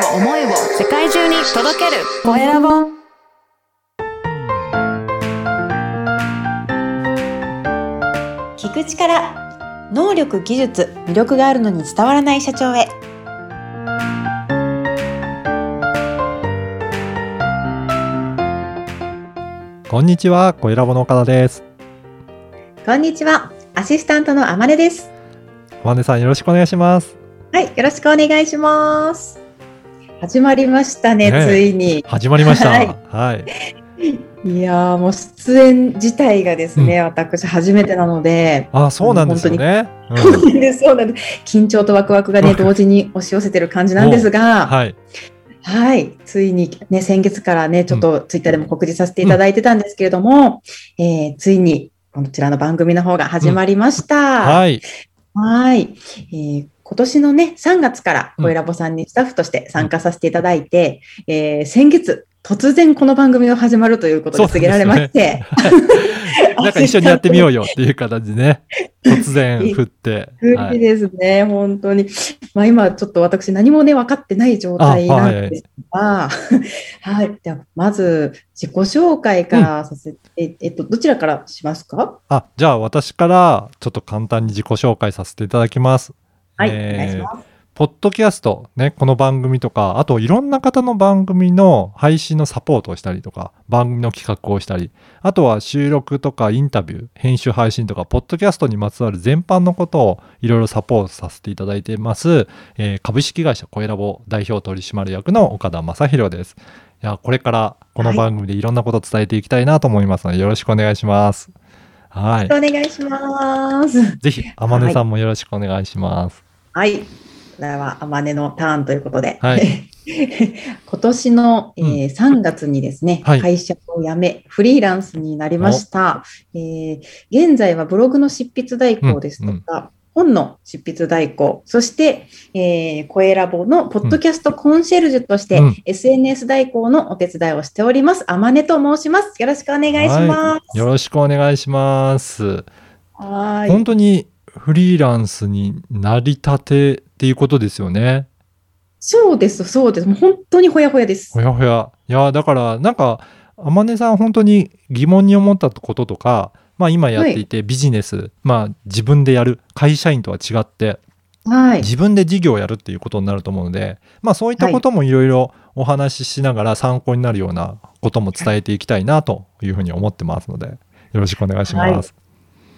を思いを世界中に届ける。コエラボ聞く力能力技術魅力があるのに伝わらない社長へ。こんにちは、コエラボの岡田です。こんにちはアシスタントのあまねです。マネさんよろしくお願いします。はいよろしくお願いします始まりましたねねえついに始まりました。はいはい。いやーもう出演自体がですね、私初めてなのであ、そうなんですよね。うんそうなんです緊張とワクワクがね同時に押し寄せてる感じなんですがはい。はい。ついにね、先月からね、ちょっとツイッターでも告示させていただいてたんですけれども、えーついに、こちらの番組の方が始まりました。はい。はい。えー今年のね、3月から、うんコエラボさんにスタッフとして参加させていただいて、えー先月、突然この番組が始まるということで告げられまして、なんか一緒にやってみようよっていう形でね、突然振って。無理はい。ですね、本当に。まあ今ちょっと私何もね、分かってない状態なんですが、はい。では、まず自己紹介からさせて、えっと、どちらからしますか？あ、じゃあ私からちょっと簡単に自己紹介させていただきます。はい、えーお願いします。ポッドキャスト、ね、この番組とか、あといろんな方の番組の配信のサポートをしたりとか、番組の企画をしたり、あとは収録とかインタビュー、編集配信とか、ポッドキャストにまつわる全般のことをいろいろサポートさせていただいています、えー株式会社コエラボ代表取締役の岡田正宏です。いや、これからこの番組でいろんなことを伝えていきたいなと思いますので、よろしくお願いします。はい。お願いします。ぜひ、天音さんもよろしくお願いします。はい。これは、あまねのターンということで。はい 今年の、えー3月にですね、はい会社を辞め、フリーランスになりました。えー現在はブログの執筆代行ですとか、本の執筆代行、そして、えー、コエラボのポッドキャストコンシェルジュとして、うん SNS 代行のお手伝いをしております。あまねと申します。よろしくお願いしまはいよろしくお願いします。す。はーい。本当にフリーランスになりたてっていうことですよね。そうです、そうです。もう本当にほやほやですほ。やほや。いや、だから、なんか、天音さん本当に疑問に思ったこととか、まあ今やっていてビジネス、まあ自分でやる、会社員とは違って、はい。自分で事業をやるっていうことになると思うので、まあそういったこともいろいろお話ししながら参考になるようなことも伝えていきたいなというふうに思ってますので、よろしくお願いします。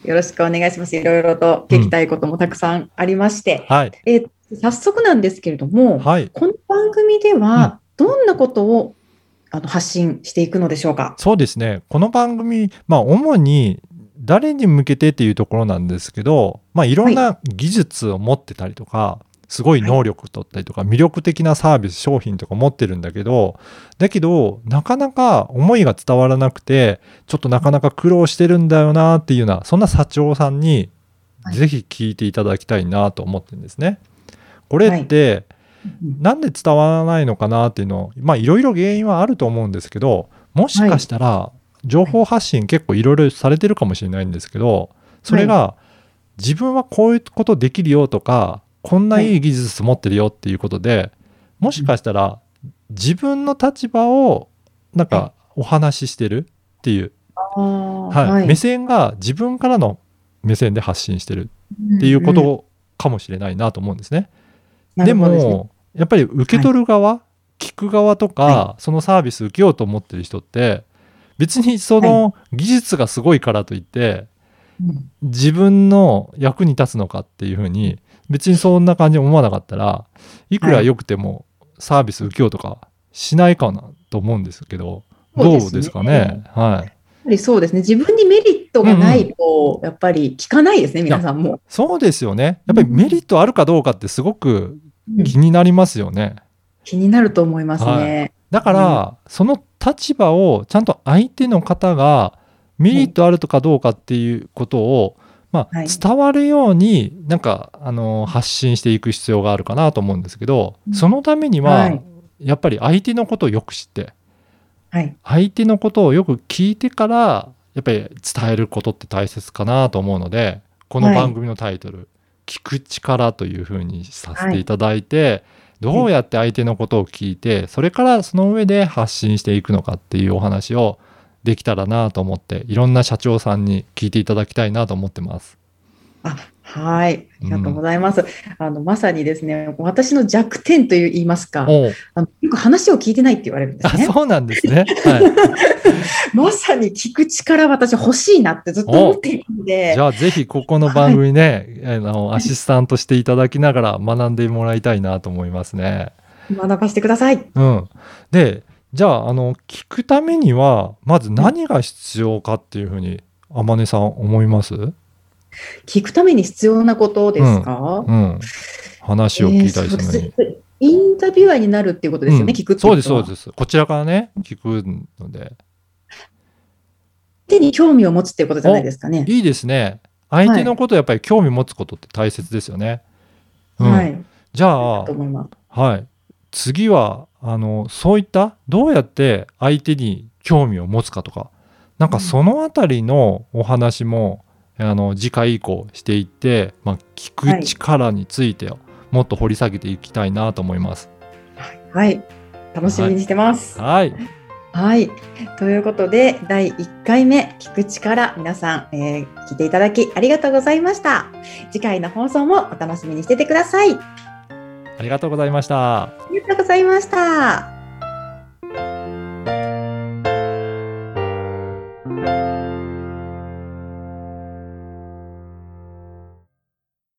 よろしくお願いします。いろいろと聞きたいこともたくさんありまして。はい。えー早速なんですけれども、はい。この番組ではどんなことを、あの発信していくのでしょうか？そうですね。この番組、まあ、主に誰に向けてっていうところなんですけど、まあ、いろんな技術を持ってたりとか、すごい能力だったりとか、魅力的なサービス、商品とか持ってるんだけど、だけど、なかなか思いが伝わらなくて、ちょっとなかなか苦労してるんだよなっていうような、そんな社長さんに、はい。ぜひ聞いていただきたいなと思ってるんですね。これって、なんで伝わらないのかなっていうのまあいろいろ原因はあると思うんですけどもしかしたら情報発信結構いろいろされてるかもしれないんですけどそれが自分はこういうことできるよとかこんないい技術持ってるよっていうことでもしかしたら自分の立場をなんかお話ししてるっていう、あーはい。目線が自分からの目線で発信してるっていうこんん。とかもしれないなと思うんですね。でなるほどすね。もやっぱり受け取る側、聞く側とか、はそのサービス受けようと思ってる人って別にその技術がすごいからといって、うん自分の役に立つのかっていうふうに別にそんな感じに思わなかったらいくら良くてもサービス受けようとかしないかなと思うんですけど、どうそうですねですかね？はい、やっぱりそうですね。自分にメリットがないと、やっぱり聞かないですね、皆さんも。そうですよね。やっぱりメリットあるかどうかってすごくうん気になりますよね。気になると思いますね。だから、その立場をちゃんと相手の方がメリットあるとかどうかっていうことを、まあ、はい。伝わるようになんかあの発信していく必要があるかなと思うんですけど、うん。そのためには、はい。やっぱり相手のことをよく知ってはい。相手のことをよく聞いてからやっぱり伝えることって大切かなと思うのでこの番組のタイトル「聞く力」というふうにさせていただいて、どうやって相手のことを聞いてそれからその上で発信していくのかっていうお話をできたらなと思っていろんな社長さんに聞いていただきたいなと思ってます。あはい。ありがとうございます。うん、あの、まさにですね、私の弱点と言いますか、あのよく話を聞いてないって言われるんですね。そうなんですね。はい、まさに聞く力私欲しいなってずっと思っているので。じゃあぜひここの番組ね、はい、あの、アシスタントしていただきながら学んでもらいたいなと思いますね。学ばせてください。うん。で、じゃあ、あの、聞くためには、まず何が必要かっていうふうに、天音さん思います？聞くために必要なことですか、うん、うん、話を聞いたりするのに、えー、インタビュアーになるっていうことですよね、うん、聞くそうです、そうです。こちらからね、聞くので。手に興味を持つっていうことじゃないですかね。いいですね。相手のことをやっぱり興味持つことって大切ですよね。うん、はい。じゃあ、はい。次は、あの、そういった、どうやって相手に興味を持つかとか、なんかそのあたりのお話も、あの次回以降していって、まあ、聞く力についてもっと掘り下げていきたいなと思います。はい、楽しみにしてます。はい、はい、ということで第1回目聞く力皆さん、えー、聞いていただきありがとうございました。次回の放送もお楽しみにしててください。ありがとうございました。ありがとうございました。